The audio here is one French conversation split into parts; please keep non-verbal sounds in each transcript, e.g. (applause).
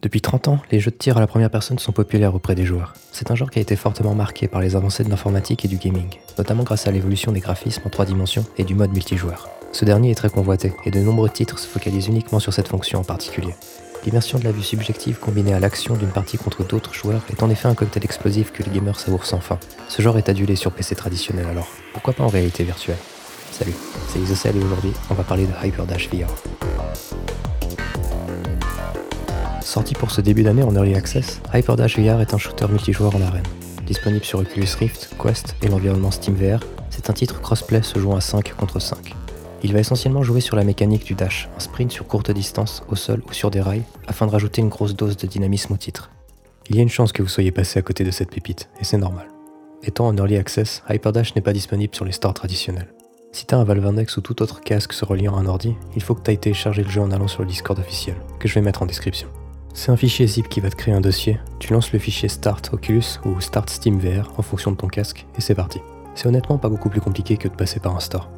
Depuis 30 ans, les jeux de tir à la première personne sont populaires auprès des joueurs. C'est un genre qui a été fortement marqué par les avancées de l'informatique et du gaming, notamment grâce à l'évolution des graphismes en 3 dimensions et du mode multijoueur. Ce dernier est très convoité, et de nombreux titres se focalisent uniquement sur cette fonction en particulier. L'immersion de la vue subjective combinée à l'action d'une partie contre d'autres joueurs est en effet un cocktail explosif que les gamers savourent sans fin. Ce genre est adulé sur PC traditionnel alors, pourquoi pas en réalité virtuelle? Salut, c'est Isocel et aujourd'hui on va parler de Hyper Dash VR. Sorti pour ce début d'année en Early Access, Hyperdash VR est un shooter multijoueur en arène. Disponible sur Oculus Rift, Quest et l'environnement SteamVR, c'est un titre crossplay se jouant à 5 contre 5. Il va essentiellement jouer sur la mécanique du dash, un sprint sur courte distance, au sol ou sur des rails, afin de rajouter une grosse dose de dynamisme au titre. Il y a une chance que vous soyez passé à côté de cette pépite, et c'est normal. Étant en Early Access, Hyperdash n'est pas disponible sur les stores traditionnels. Si t'as un Valve Index ou tout autre casque se reliant à un ordi, il faut que t'ailles télécharger le jeu en allant sur le Discord officiel, que je vais mettre en description. C'est un fichier zip qui va te créer un dossier, tu lances le fichier Start Oculus ou Start Steam VR en fonction de ton casque et c'est parti. C'est honnêtement pas beaucoup plus compliqué que de passer par un store.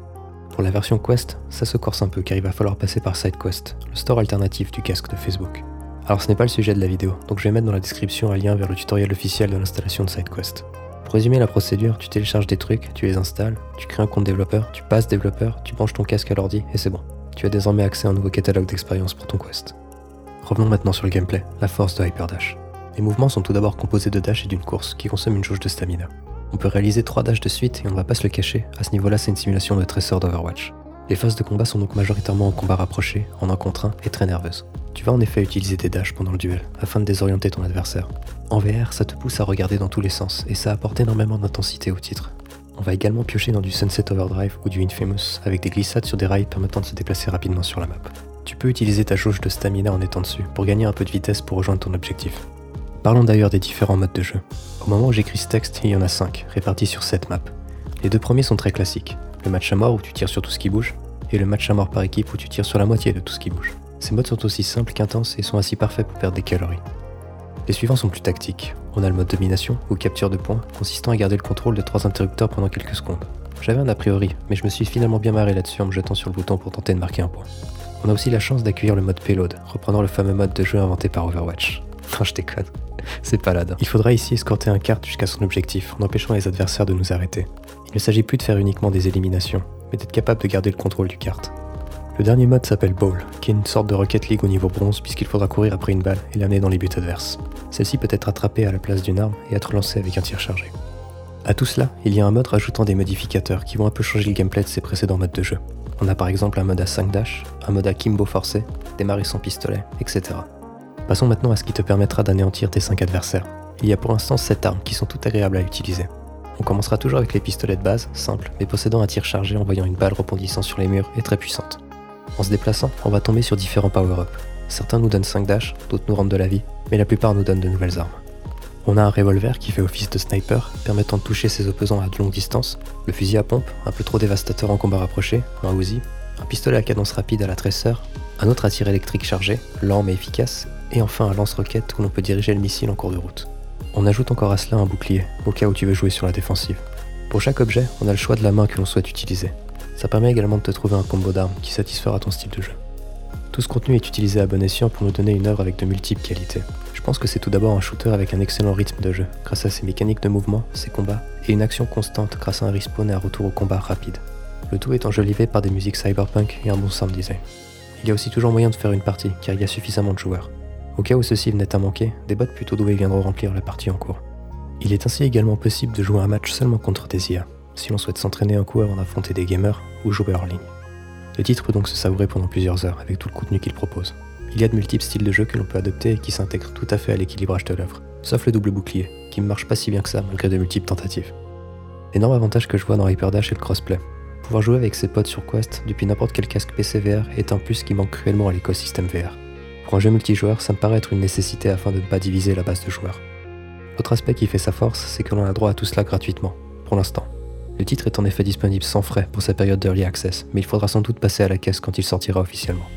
Pour la version Quest, ça se corse un peu car il va falloir passer par SideQuest, le store alternatif du casque de Facebook. Alors ce n'est pas le sujet de la vidéo, donc je vais mettre dans la description un lien vers le tutoriel officiel de l'installation de SideQuest. Pour résumer la procédure, tu télécharges des trucs, tu les installes, tu crées un compte développeur, tu passes développeur, tu branches ton casque à l'ordi et c'est bon. Tu as désormais accès à un nouveau catalogue d'expériences pour ton Quest. Revenons maintenant sur le gameplay, la force de Hyperdash. Les mouvements sont tout d'abord composés de dash et d'une course qui consomme une jauge de stamina. On peut réaliser 3 dashs de suite et on va pas se le cacher, à ce niveau-là c'est une simulation de trésor d'Overwatch. Les phases de combat sont donc majoritairement en combat rapproché, en un contre 1 et très nerveuses. Tu vas en effet utiliser des dashs pendant le duel, afin de désorienter ton adversaire. En VR, ça te pousse à regarder dans tous les sens, et ça apporte énormément d'intensité au titre. On va également piocher dans du Sunset Overdrive ou du Infamous, avec des glissades sur des rails permettant de se déplacer rapidement sur la map. Tu peux utiliser ta jauge de stamina en étant dessus pour gagner un peu de vitesse pour rejoindre ton objectif. Parlons d'ailleurs des différents modes de jeu. Au moment où j'écris ce texte, il y en a 5, répartis sur 7 maps. Les deux premiers sont très classiques. Le match à mort où tu tires sur tout ce qui bouge, et le match à mort par équipe où tu tires sur la moitié de tout ce qui bouge. Ces modes sont aussi simples qu'intenses et sont ainsi parfaits pour perdre des calories. Les suivants sont plus tactiques. On a le mode domination ou capture de points, consistant à garder le contrôle de trois interrupteurs pendant quelques secondes. J'avais un a priori, mais je me suis finalement bien marré là-dessus en me jetant sur le bouton pour tenter de marquer un point. On a aussi la chance d'accueillir le mode payload, reprenant le fameux mode de jeu inventé par Overwatch. (laughs) Non, je déconne. C'est pas là. Il faudra ici escorter un kart jusqu'à son objectif, en empêchant les adversaires de nous arrêter. Il ne s'agit plus de faire uniquement des éliminations, mais d'être capable de garder le contrôle du kart. Le dernier mode s'appelle Ball, qui est une sorte de Rocket League au niveau bronze puisqu'il faudra courir après une balle et l'amener dans les buts adverses. Celle-ci peut être attrapée à la place d'une arme et être lancée avec un tir chargé. A tout cela, il y a un mode rajoutant des modificateurs qui vont un peu changer le gameplay de ses précédents modes de jeu. On a par exemple un mode à 5 dash, un mode à Kimbo forcé, démarrer sans pistolet, etc. Passons maintenant à ce qui te permettra d'anéantir tes 5 adversaires. Il y a pour l'instant 7 armes qui sont toutes agréables à utiliser. On commencera toujours avec les pistolets de base, simples, mais possédant un tir chargé envoyant une balle rebondissant sur les murs et très puissante. En se déplaçant, on va tomber sur différents power-ups. Certains nous donnent 5 dash, d'autres nous rendent de la vie, mais la plupart nous donnent de nouvelles armes. On a un revolver qui fait office de sniper, permettant de toucher ses opposants à de longue distance, le fusil à pompe, un peu trop dévastateur en combat rapproché, un Uzi, un pistolet à cadence rapide à la tresseur, un autre à tir électrique chargé, lent mais efficace, et enfin un lance-roquette où l'on peut diriger le missile en cours de route. On ajoute encore à cela un bouclier, au cas où tu veux jouer sur la défensive. Pour chaque objet, on a le choix de la main que l'on souhaite utiliser. Ça permet également de te trouver un combo d'armes qui satisfera ton style de jeu. Tout ce contenu est utilisé à bon escient pour nous donner une œuvre avec de multiples qualités. Je pense que c'est tout d'abord un shooter avec un excellent rythme de jeu, grâce à ses mécaniques de mouvement, ses combats, et une action constante grâce à un respawn et un retour au combat rapide. Le tout est enjolivé par des musiques cyberpunk et un bon sound design. Il y a aussi toujours moyen de faire une partie, car il y a suffisamment de joueurs. Au cas où ceci venait à manquer, des bots plutôt doués viendront remplir la partie en cours. Il est ainsi également possible de jouer un match seulement contre des IA, si l'on souhaite s'entraîner un coup avant d'affronter des gamers ou jouer hors ligne. Le titre peut donc se savourer pendant plusieurs heures avec tout le contenu qu'il propose. Il y a de multiples styles de jeu que l'on peut adopter et qui s'intègrent tout à fait à l'équilibrage de l'œuvre, sauf le double bouclier, qui ne marche pas si bien que ça malgré de multiples tentatives. L'énorme avantage que je vois dans Hyperdash est le crossplay. Pouvoir jouer avec ses potes sur Quest depuis n'importe quel casque PC VR est un plus qui manque cruellement à l'écosystème VR. Pour un jeu multijoueur, ça me paraît être une nécessité afin de ne pas diviser la base de joueurs. Autre aspect qui fait sa force, c'est que l'on a droit à tout cela gratuitement, pour l'instant. Le titre est en effet disponible sans frais pour sa période d'early access, mais il faudra sans doute passer à la caisse quand il sortira officiellement.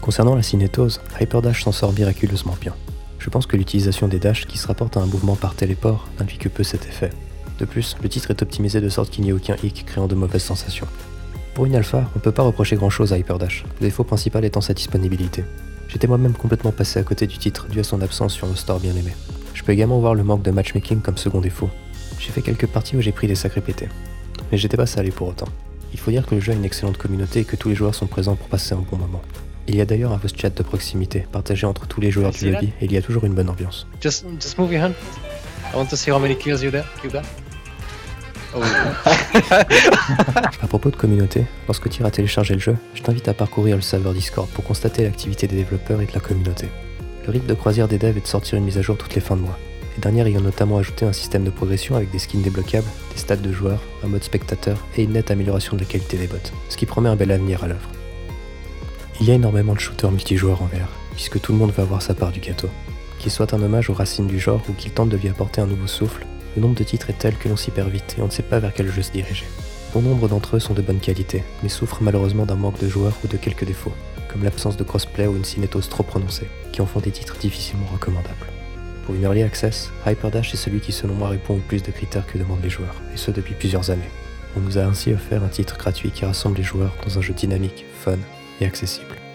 Concernant la cinétose, Hyperdash s'en sort miraculeusement bien. Je pense que l'utilisation des dashs qui se rapportent à un mouvement par téléport n'induit que peu cet effet. De plus, le titre est optimisé de sorte qu'il n'y ait aucun hic créant de mauvaises sensations. Pour une alpha, on peut pas reprocher grand chose à Hyperdash, le défaut principal étant sa disponibilité. J'étais moi-même complètement passé à côté du titre dû à son absence sur le store bien aimé. Je peux également voir le manque de matchmaking comme second défaut. J'ai fait quelques parties où j'ai pris des sacrés pétés. Mais j'étais pas salé pour autant. Il faut dire que le jeu a une excellente communauté et que tous les joueurs sont présents pour passer un bon moment. Il y a d'ailleurs un voice chat de proximité, partagé entre tous les joueurs du lobby, et il y a toujours une bonne ambiance. Just, just move your hand. I want to see how many kills you, got. Oh. (laughs) À propos de communauté, lorsque tu iras télécharger le jeu, je t'invite à parcourir le serveur Discord pour constater l'activité des développeurs et de la communauté. Le rythme de croisière des devs est de sortir une mise à jour toutes les fins de mois. Les dernières y ont notamment ajouté un système de progression avec des skins débloquables, des stats de joueurs, un mode spectateur et une nette amélioration de la qualité des bots, ce qui promet un bel avenir à l'œuvre. Il y a énormément de shooters multijoueurs en VR, puisque tout le monde veut avoir sa part du gâteau. Qu'il soit un hommage aux racines du genre ou qu'il tente de lui apporter un nouveau souffle, le nombre de titres est tel que l'on s'y perd vite et on ne sait pas vers quel jeu se diriger. Bon nombre d'entre eux sont de bonne qualité, mais souffrent malheureusement d'un manque de joueurs ou de quelques défauts, comme l'absence de crossplay ou une cinétose trop prononcée, qui en font des titres difficilement recommandables. Pour une early access, Hyperdash est celui qui selon moi répond au plus de critères que demandent les joueurs, et ce depuis plusieurs années. On nous a ainsi offert un titre gratuit qui rassemble les joueurs dans un jeu dynamique, fun accessible.